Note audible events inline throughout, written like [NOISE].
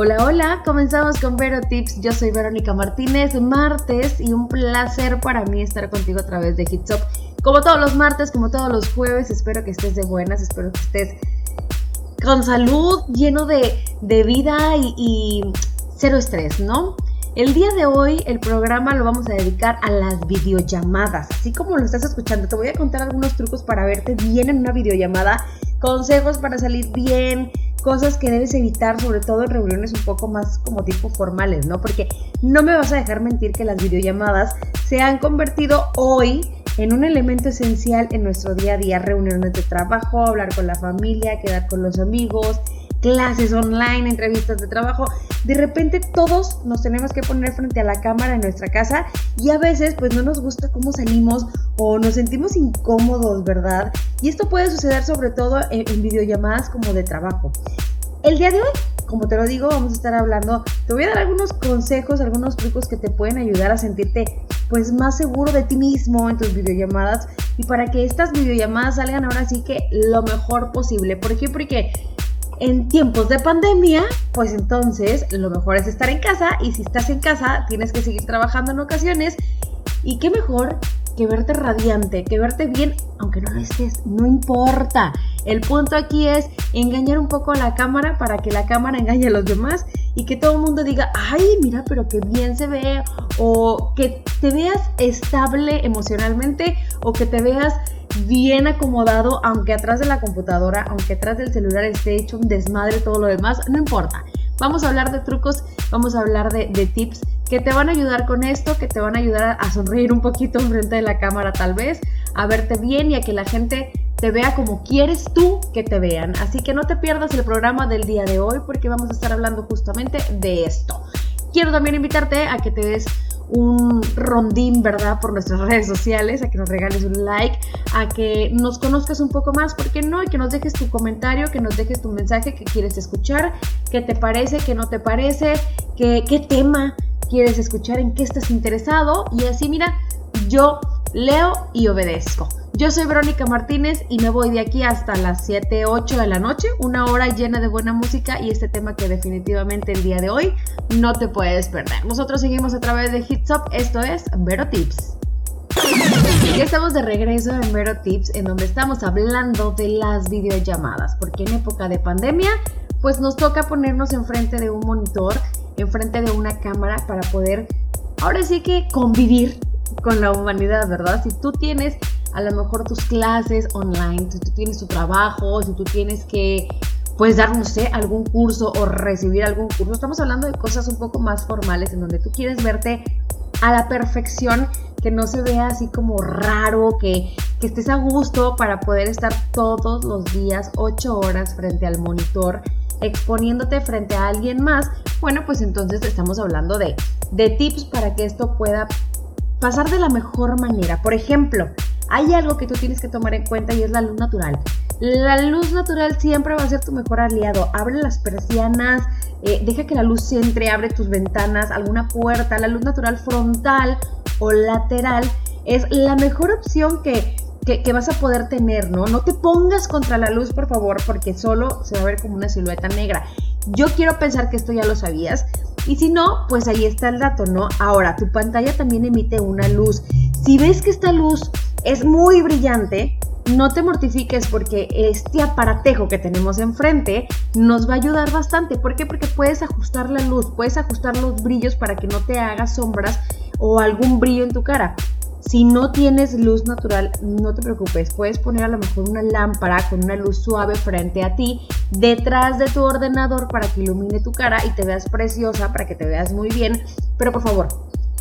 Hola, hola, comenzamos con Vero Tips. Yo soy Verónica Martínez, martes y un placer para mí estar contigo a través de Hitsop. Como todos los martes, como todos los jueves, espero que estés de buenas, espero que estés con salud, lleno de, vida y, y cero estrés, ¿no? El día de hoy el programa lo vamos a dedicar a las videollamadas. Así como lo estás escuchando, te voy a contar algunos trucos para verte bien en una videollamada, consejos para salir bien, cosas que debes evitar, sobre todo en reuniones un poco más como tipo formales, ¿no? Porque no me vas a dejar mentir que las videollamadas se han convertido hoy en un elemento esencial en nuestro día a día, reuniones de trabajo, hablar con la familia, quedar con los amigos, clases online, entrevistas de trabajo, de repente todos nos tenemos que poner frente a la cámara en nuestra casa y a veces pues no nos gusta cómo salimos o nos sentimos incómodos, ¿verdad? Y esto puede suceder sobre todo en, videollamadas como de trabajo. El día de hoy, como te lo digo, vamos a estar hablando, te voy a dar algunos consejos, algunos trucos que te pueden ayudar a sentirte pues más seguro de ti mismo en tus videollamadas y para que estas videollamadas salgan ahora sí que lo mejor posible. ¿Por qué? Porque en tiempos de pandemia, pues entonces lo mejor es estar en casa y si estás en casa tienes que seguir trabajando en ocasiones y qué mejor que verte radiante, que verte bien, aunque no lo estés, no importa. El punto aquí es engañar un poco a la cámara para que la cámara engañe a los demás y que todo el mundo diga, ay, mira, pero qué bien se ve, o que te veas estable emocionalmente, o que te veas bien acomodado, aunque atrás de la computadora, aunque atrás del celular esté hecho un desmadre todo lo demás, no importa. Vamos a hablar de trucos, vamos a hablar de, tips que te van a ayudar con esto, que te van a ayudar a, sonreír un poquito [LAUGHS] frente de la cámara tal vez, a verte bien y a que la gente te vea como quieres tú que te vean. Así que no te pierdas el programa del día de hoy porque vamos a estar hablando justamente de esto. Quiero también invitarte a que te des un rondín, ¿verdad? Por nuestras [LAUGHS] redes sociales, a que nos regales un like, a que nos conozcas un poco más, ¿por qué no? Y que nos dejes tu comentario, que nos dejes tu mensaje que quieres escuchar, qué te parece, qué no te parece, qué, qué tema quieres escuchar, en qué estás interesado. Y así, mira, yo leo y obedezco. Yo soy Verónica Martínez y me voy de aquí hasta las 7, 8 de la noche, una hora llena de buena música y este tema que definitivamente el día de hoy no te puedes perder. Nosotros seguimos a través de Hits Up, esto es Vero Tips. Ya estamos de regreso en Vero Tips, en donde estamos hablando de las videollamadas, porque en época de pandemia, pues nos toca ponernos enfrente de un monitor, enfrente de una cámara para poder, ahora sí que convivir con la humanidad, ¿verdad? Si tú tienes a lo mejor tus clases online, si tú tienes tu trabajo, si tú tienes que pues dar, no sé, algún curso o recibir algún curso. Estamos hablando de cosas un poco más formales en donde tú quieres verte a la perfección, que no se vea así como raro, que, que estés a gusto para poder estar todos los días ocho horas frente al monitor exponiéndote frente a alguien más, bueno, pues entonces estamos hablando de, de tips para que esto pueda pasar de la mejor manera. Por ejemplo, hay algo que tú tienes que tomar en cuenta y es la luz natural. La luz natural siempre va a ser tu mejor aliado. Abre las persianas, eh, deja que la luz entre, abre tus ventanas, alguna puerta. La luz natural frontal o lateral es la mejor opción que, que, vas a poder tener, ¿no? No te pongas contra la luz, por favor, porque solo se va a ver como una silueta negra. Yo quiero pensar que esto ya lo sabías. Y si no, pues ahí está el dato, ¿no? Ahora, tu pantalla también emite una luz. Si ves que esta luz es muy brillante, no te mortifiques porque este aparatejo que tenemos enfrente nos va a ayudar bastante. ¿Por qué? Porque puedes ajustar la luz, puedes ajustar los brillos para que no te haga sombras o algún brillo en tu cara. Si no tienes luz natural, no te preocupes, puedes poner a lo mejor una lámpara con una luz suave frente a ti, detrás de tu ordenador para que ilumine tu cara y te veas preciosa, para que te veas muy bien. Pero por favor,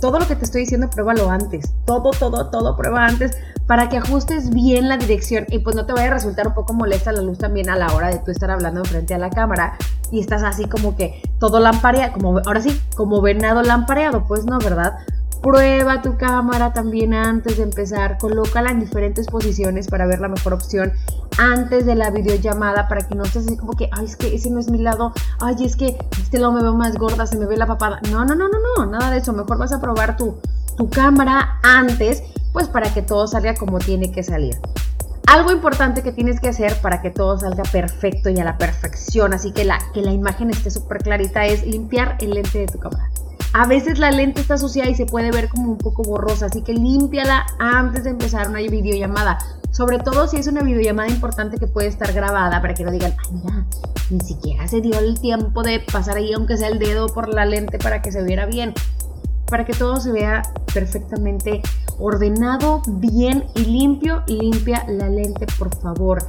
todo lo que te estoy diciendo, pruébalo antes. Todo, todo, todo, prueba antes para que ajustes bien la dirección y pues no te vaya a resultar un poco molesta la luz también a la hora de tú estar hablando frente a la cámara y estás así como que todo lampareado, como ahora sí, como venado lampareado, pues no, ¿verdad? Prueba tu cámara también antes de empezar, colócala en diferentes posiciones para ver la mejor opción antes de la videollamada para que no estés así como que, ay, es que ese no es mi lado, ay, es que este lado me veo más gorda, se me ve la papada. No, no, no, no, no, nada de eso. Mejor vas a probar tu, tu cámara antes, pues para que todo salga como tiene que salir. Algo importante que tienes que hacer para que todo salga perfecto y a la perfección, así que la, que la imagen esté súper clarita, es limpiar el lente de tu cámara. A veces la lente está sucia y se puede ver como un poco borrosa, así que límpiala antes de empezar una videollamada. Sobre todo si es una videollamada importante que puede estar grabada para que no digan, ay, mira, ni siquiera se dio el tiempo de pasar ahí, aunque sea el dedo por la lente para que se viera bien para que todo se vea perfectamente ordenado, bien y limpio. Limpia la lente, por favor.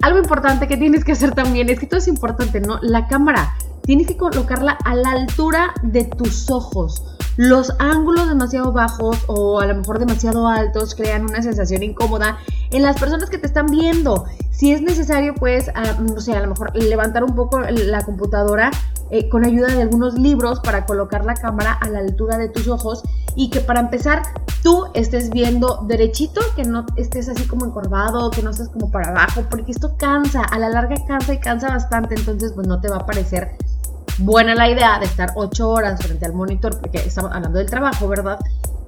Algo importante que tienes que hacer también es que todo es importante, ¿no? La cámara. Tienes que colocarla a la altura de tus ojos. Los ángulos demasiado bajos o a lo mejor demasiado altos crean una sensación incómoda en las personas que te están viendo. Si es necesario, pues, no sé, a lo mejor levantar un poco la computadora eh, con ayuda de algunos libros para colocar la cámara a la altura de tus ojos y que para empezar tú estés viendo derechito, que no estés así como encorvado, que no estés como para abajo, porque esto cansa, a la larga cansa y cansa bastante, entonces pues no te va a parecer buena la idea de estar ocho horas frente al monitor, porque estamos hablando del trabajo, ¿verdad?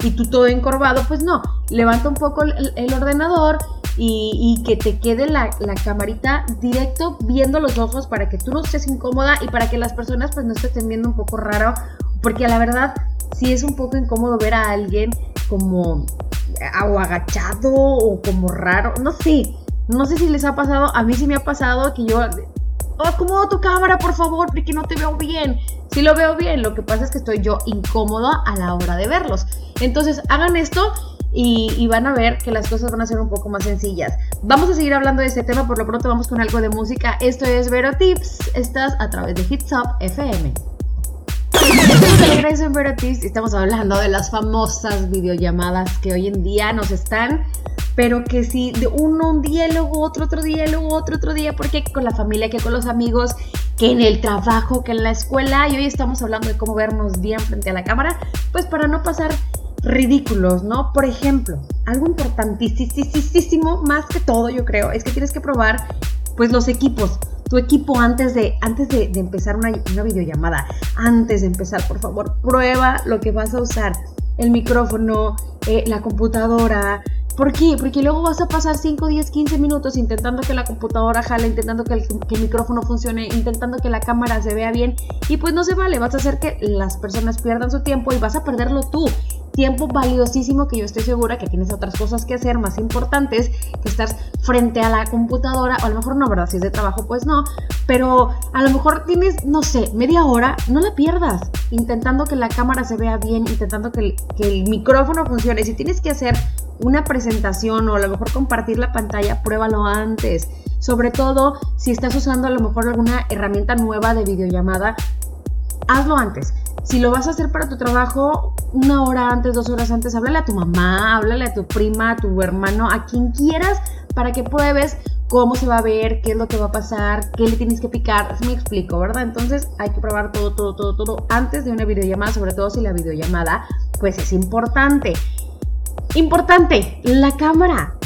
Y tú todo encorvado, pues no, levanta un poco el ordenador, y, que te quede la, camarita directo viendo los ojos para que tú no estés incómoda y para que las personas pues no estén viendo un poco raro, porque la verdad sí es un poco incómodo ver a alguien como o agachado o como raro, no sé, no sé si les ha pasado, a mí sí me ha pasado que yo oh, acomodo tu cámara, por favor, porque no te veo bien. Si lo veo bien, lo que pasa es que estoy yo incómoda a la hora de verlos. Entonces, hagan esto y, van a ver que las cosas van a ser un poco más sencillas. Vamos a seguir hablando de este tema, por lo pronto vamos con algo de música. Esto es Vero Tips, estás a través de Hits Up FM. Vero Tips y estamos hablando de las famosas videollamadas que hoy en día nos están pero que si de uno un día, luego otro, otro día, luego otro, otro día, porque con la familia, que con los amigos, que en el trabajo, que en la escuela, y hoy estamos hablando de cómo vernos bien frente a la cámara, pues para no pasar ridículos, ¿no? Por ejemplo, algo importantísimo, más que todo, yo creo, es que tienes que probar, pues, los equipos. Tu equipo antes de, antes de, empezar una, una videollamada, antes de empezar, por favor, prueba lo que vas a usar. El micrófono, eh, la computadora, ¿Por qué? Porque luego vas a pasar 5, 10, 15 minutos intentando que la computadora jale, intentando que el, que el, micrófono funcione, intentando que la cámara se vea bien y pues no se vale, vas a hacer que las personas pierdan su tiempo y vas a perderlo tú tiempo valiosísimo que yo estoy segura que tienes otras cosas que hacer más importantes que estar frente a la computadora, o a lo mejor no, ¿verdad? Si es de trabajo, pues no, pero a lo mejor tienes, no sé, media hora, no la pierdas, intentando que la cámara se vea bien, intentando que el, que el micrófono funcione. Si tienes que hacer una presentación o a lo mejor compartir la pantalla, pruébalo antes. Sobre todo si estás usando a lo mejor alguna herramienta nueva de videollamada, hazlo antes. Si lo vas a hacer para tu trabajo, una hora antes, dos horas antes, háblale a tu mamá, háblale a tu prima, a tu hermano, a quien quieras, para que pruebes cómo se va a ver, qué es lo que va a pasar, qué le tienes que picar. Me explico, ¿verdad? Entonces hay que probar todo, todo, todo, todo antes de una videollamada, sobre todo si la videollamada, pues es importante. Importante, la cámara.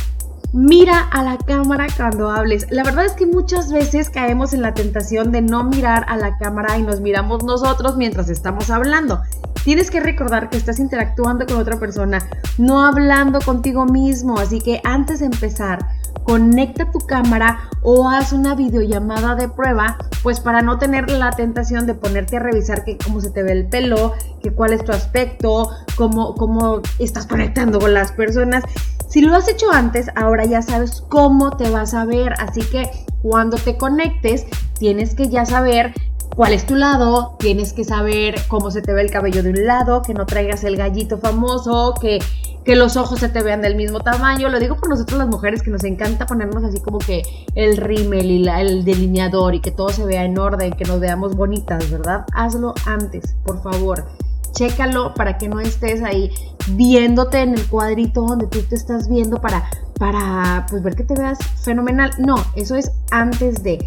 Mira a la cámara cuando hables. La verdad es que muchas veces caemos en la tentación de no mirar a la cámara y nos miramos nosotros mientras estamos hablando. Tienes que recordar que estás interactuando con otra persona, no hablando contigo mismo. Así que antes de empezar, conecta tu cámara o haz una videollamada de prueba, pues para no tener la tentación de ponerte a revisar que cómo se te ve el pelo, que cuál es tu aspecto, cómo, cómo estás conectando con las personas. Si lo has hecho antes, ahora ya sabes cómo te vas a ver, así que cuando te conectes, tienes que ya saber cuál es tu lado, tienes que saber cómo se te ve el cabello de un lado, que no traigas el gallito famoso, que, que los ojos se te vean del mismo tamaño. Lo digo por nosotros las mujeres que nos encanta ponernos así como que el rímel y el delineador y que todo se vea en orden, que nos veamos bonitas, ¿verdad? Hazlo antes, por favor chécalo para que no estés ahí viéndote en el cuadrito donde tú te estás viendo para, para pues ver que te veas fenomenal. No, eso es antes de.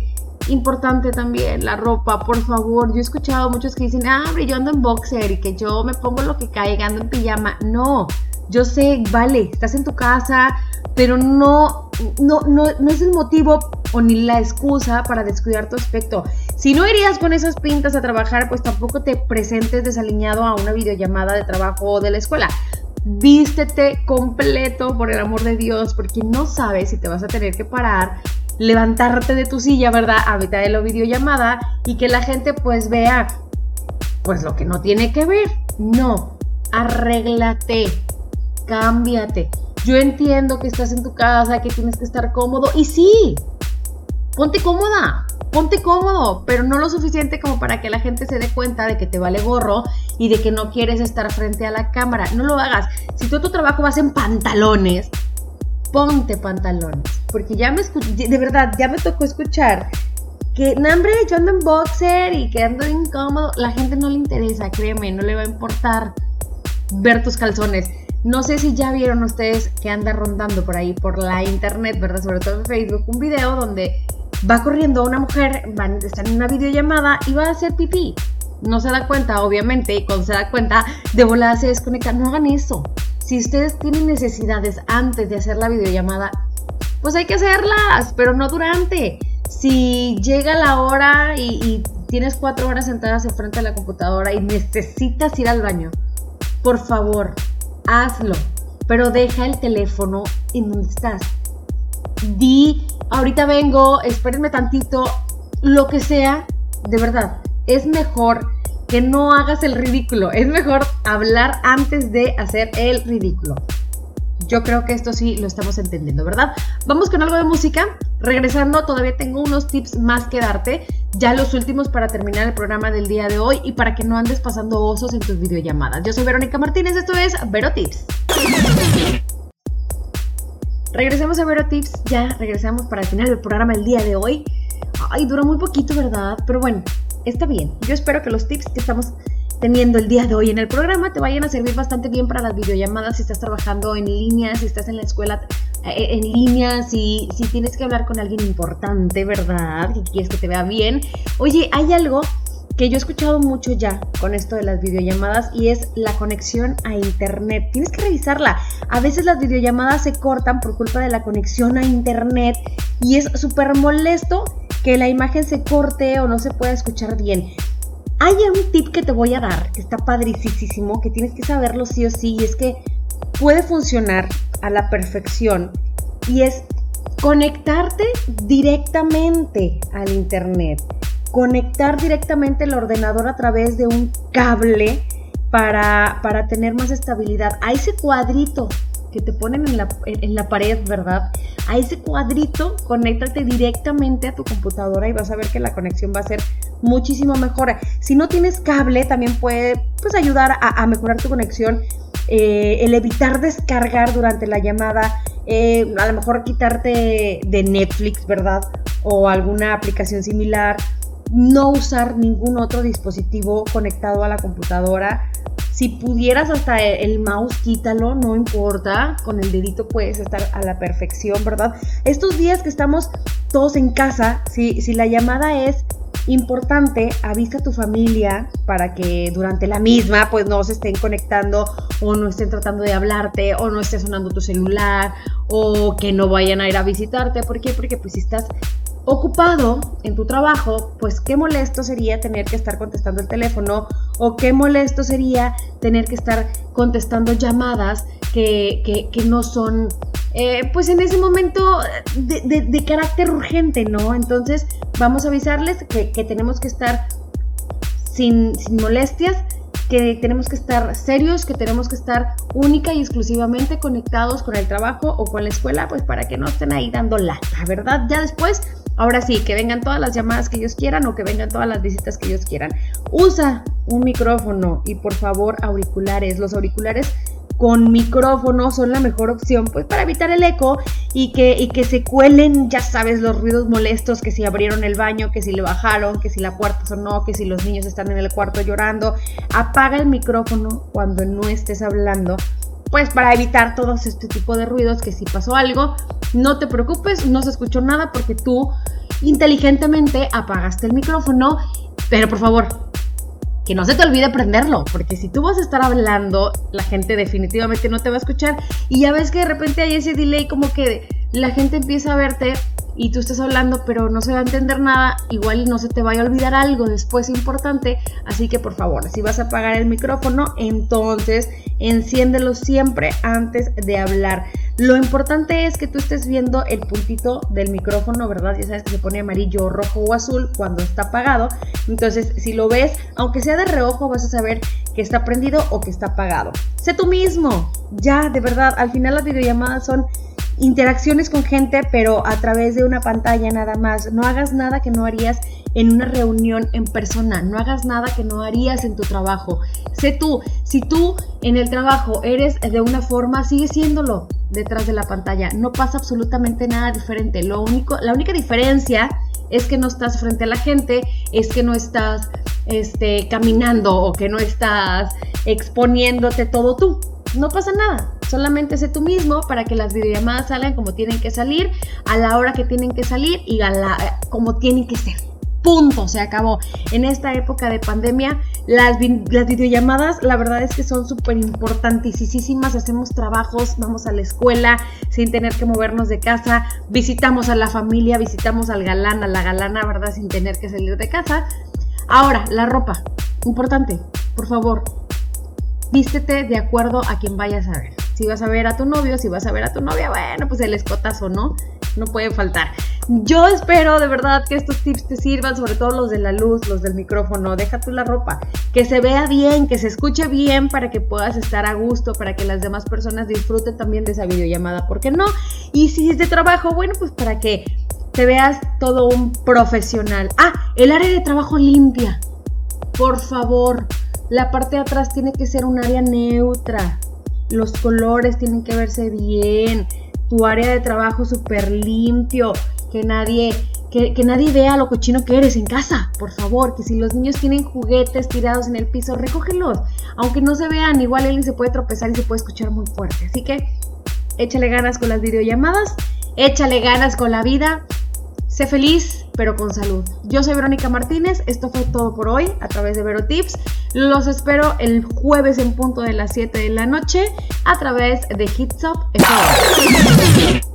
Importante también la ropa, por favor. Yo he escuchado muchos que dicen, ah, yo ando en boxer y que yo me pongo lo que caiga, ando en pijama. No, yo sé, vale, estás en tu casa, pero no, no, no, es el motivo o ni la excusa para descuidar tu aspecto. Si no irías con esas pintas a trabajar, pues tampoco te presentes desaliñado a una videollamada de trabajo o de la escuela. vístete completo por el amor de Dios, porque no sabes si te vas a tener que parar, levantarte de tu silla, ¿verdad? A mitad de la videollamada y que la gente pues vea pues lo que no tiene que ver. No, arréglate, cámbiate. Yo entiendo que estás en tu casa, que tienes que estar cómodo y sí, ponte cómoda, ponte cómodo, pero no lo suficiente como para que la gente se dé cuenta de que te vale gorro y de que no quieres estar frente a la cámara. No lo hagas. Si tú tu trabajo vas en pantalones, ponte pantalones. Porque ya me de verdad, ya me tocó escuchar que, no, hombre, yo ando en boxer y que ando incómodo. La gente no le interesa, créeme, no le va a importar ver tus calzones. No sé si ya vieron ustedes que anda rondando por ahí, por la internet, ¿verdad? Sobre todo en Facebook, un video donde va corriendo una mujer, van, están en una videollamada y va a hacer pipí. No se da cuenta, obviamente, y cuando se da cuenta, de volada se desconecta. No hagan eso. Si ustedes tienen necesidades antes de hacer la videollamada, pues hay que hacerlas, pero no durante. Si llega la hora y, y tienes cuatro horas sentadas enfrente de la computadora y necesitas ir al baño, por favor, hazlo. Pero deja el teléfono en donde estás. Di ahorita vengo, espérenme tantito, lo que sea, de verdad, es mejor que no hagas el ridículo, es mejor hablar antes de hacer el ridículo. Yo creo que esto sí lo estamos entendiendo, ¿verdad? Vamos con algo de música. Regresando, todavía tengo unos tips más que darte, ya los últimos para terminar el programa del día de hoy y para que no andes pasando osos en tus videollamadas. Yo soy Verónica Martínez, esto es Vero Tips. Regresemos a Vero Tips, ya regresamos para el final del programa el día de hoy. Ay, dura muy poquito, ¿verdad? Pero bueno, está bien. Yo espero que los tips que estamos teniendo el día de hoy en el programa te vayan a servir bastante bien para las videollamadas si estás trabajando en línea, si estás en la escuela eh, en línea, si, si tienes que hablar con alguien importante, ¿verdad? Que quieres que te vea bien. Oye, hay algo que yo he escuchado mucho ya con esto de las videollamadas y es la conexión a internet. Tienes que revisarla. A veces las videollamadas se cortan por culpa de la conexión a internet y es súper molesto que la imagen se corte o no se pueda escuchar bien. Hay un tip que te voy a dar que está padricísimo, que tienes que saberlo sí o sí, y es que puede funcionar a la perfección y es conectarte directamente al internet conectar directamente el ordenador a través de un cable para, para tener más estabilidad. A ese cuadrito que te ponen en la, en la, pared, ¿verdad? A ese cuadrito, conéctate directamente a tu computadora y vas a ver que la conexión va a ser muchísimo mejor. Si no tienes cable, también puede pues, ayudar a, mejorar tu conexión. Eh, el evitar descargar durante la llamada, eh, a lo mejor quitarte de Netflix, ¿verdad? O alguna aplicación similar no usar ningún otro dispositivo conectado a la computadora. Si pudieras hasta el mouse, quítalo, no importa. Con el dedito puedes estar a la perfección, ¿verdad? Estos días que estamos todos en casa, si, si la llamada es importante, avisa a tu familia para que durante la misma pues no se estén conectando o no estén tratando de hablarte o no esté sonando tu celular o que no vayan a ir a visitarte. ¿Por qué? Porque pues si estás ocupado en tu trabajo, pues qué molesto sería tener que estar contestando el teléfono o qué molesto sería tener que estar contestando llamadas que, no son, eh, pues en ese momento de, carácter urgente, ¿no? Entonces vamos a avisarles que, tenemos que estar sin, sin molestias que tenemos que estar serios, que tenemos que estar única y exclusivamente conectados con el trabajo o con la escuela, pues para que no estén ahí dando lata, ¿verdad? Ya después Ahora sí, que vengan todas las llamadas que ellos quieran o que vengan todas las visitas que ellos quieran. Usa un micrófono y por favor auriculares. Los auriculares con micrófono son la mejor opción pues para evitar el eco y que, y que se cuelen, ya sabes, los ruidos molestos, que si abrieron el baño, que si le bajaron, que si la puerta sonó, que si los niños están en el cuarto llorando. Apaga el micrófono cuando no estés hablando pues para evitar todo este tipo de ruidos que si pasó algo, no te preocupes, no se escuchó nada porque tú inteligentemente apagaste el micrófono, pero por favor, que no se te olvide prenderlo, porque si tú vas a estar hablando, la gente definitivamente no te va a escuchar. Y ya ves que de repente hay ese delay como que la gente empieza a verte y tú estás hablando pero no se va a entender nada, igual no se te vaya a olvidar algo después importante, así que por favor, si vas a apagar el micrófono, entonces enciéndelo siempre antes de hablar. Lo importante es que tú estés viendo el puntito del micrófono, ¿verdad? Ya sabes que se pone amarillo, rojo o azul cuando está apagado. Entonces, si lo ves, aunque sea de reojo, vas a saber que está prendido o que está apagado. Sé tú mismo. Ya, de verdad, al final las videollamadas son interacciones con gente, pero a través de una pantalla nada más. No hagas nada que no harías en una reunión en persona. No hagas nada que no harías en tu trabajo. Sé tú, si tú en el trabajo eres de una forma, sigue siéndolo detrás de la pantalla. No pasa absolutamente nada diferente. Lo único, la única diferencia es que no estás frente a la gente, es que no estás este, caminando o que no estás exponiéndote todo tú. No pasa nada, solamente sé tú mismo para que las videollamadas salgan como tienen que salir, a la hora que tienen que salir y a la, como tienen que ser punto, se acabó. En esta época de pandemia, las, las videollamadas, la verdad es que son súper importantísimas. Hacemos trabajos, vamos a la escuela sin tener que movernos de casa, visitamos a la familia, visitamos al galán, a la galana, ¿verdad? Sin tener que salir de casa. Ahora, la ropa, importante, por favor, vístete de acuerdo a quien vayas a ver. Si vas a ver a tu novio, si vas a ver a tu novia, bueno, pues el escotazo, ¿no? No puede faltar. Yo espero de verdad que estos tips te sirvan, sobre todo los de la luz, los del micrófono. Deja tú la ropa, que se vea bien, que se escuche bien para que puedas estar a gusto, para que las demás personas disfruten también de esa videollamada, ¿por qué no? Y si es de trabajo, bueno, pues para que te veas todo un profesional. Ah, el área de trabajo limpia. Por favor, la parte de atrás tiene que ser un área neutra. Los colores tienen que verse bien. Tu área de trabajo súper limpio que nadie, que, nadie vea lo cochino que eres en casa, por favor, que si los niños tienen juguetes tirados en el piso, recógelos, aunque no se vean, igual él se puede tropezar y se puede escuchar muy fuerte, así que échale ganas con las videollamadas, échale ganas con la vida, sé feliz, pero con salud. Yo soy Verónica Martínez, esto fue todo por hoy a través de Vero Tips. Los espero el jueves en punto de las 7 de la noche a través de Hitsop FM.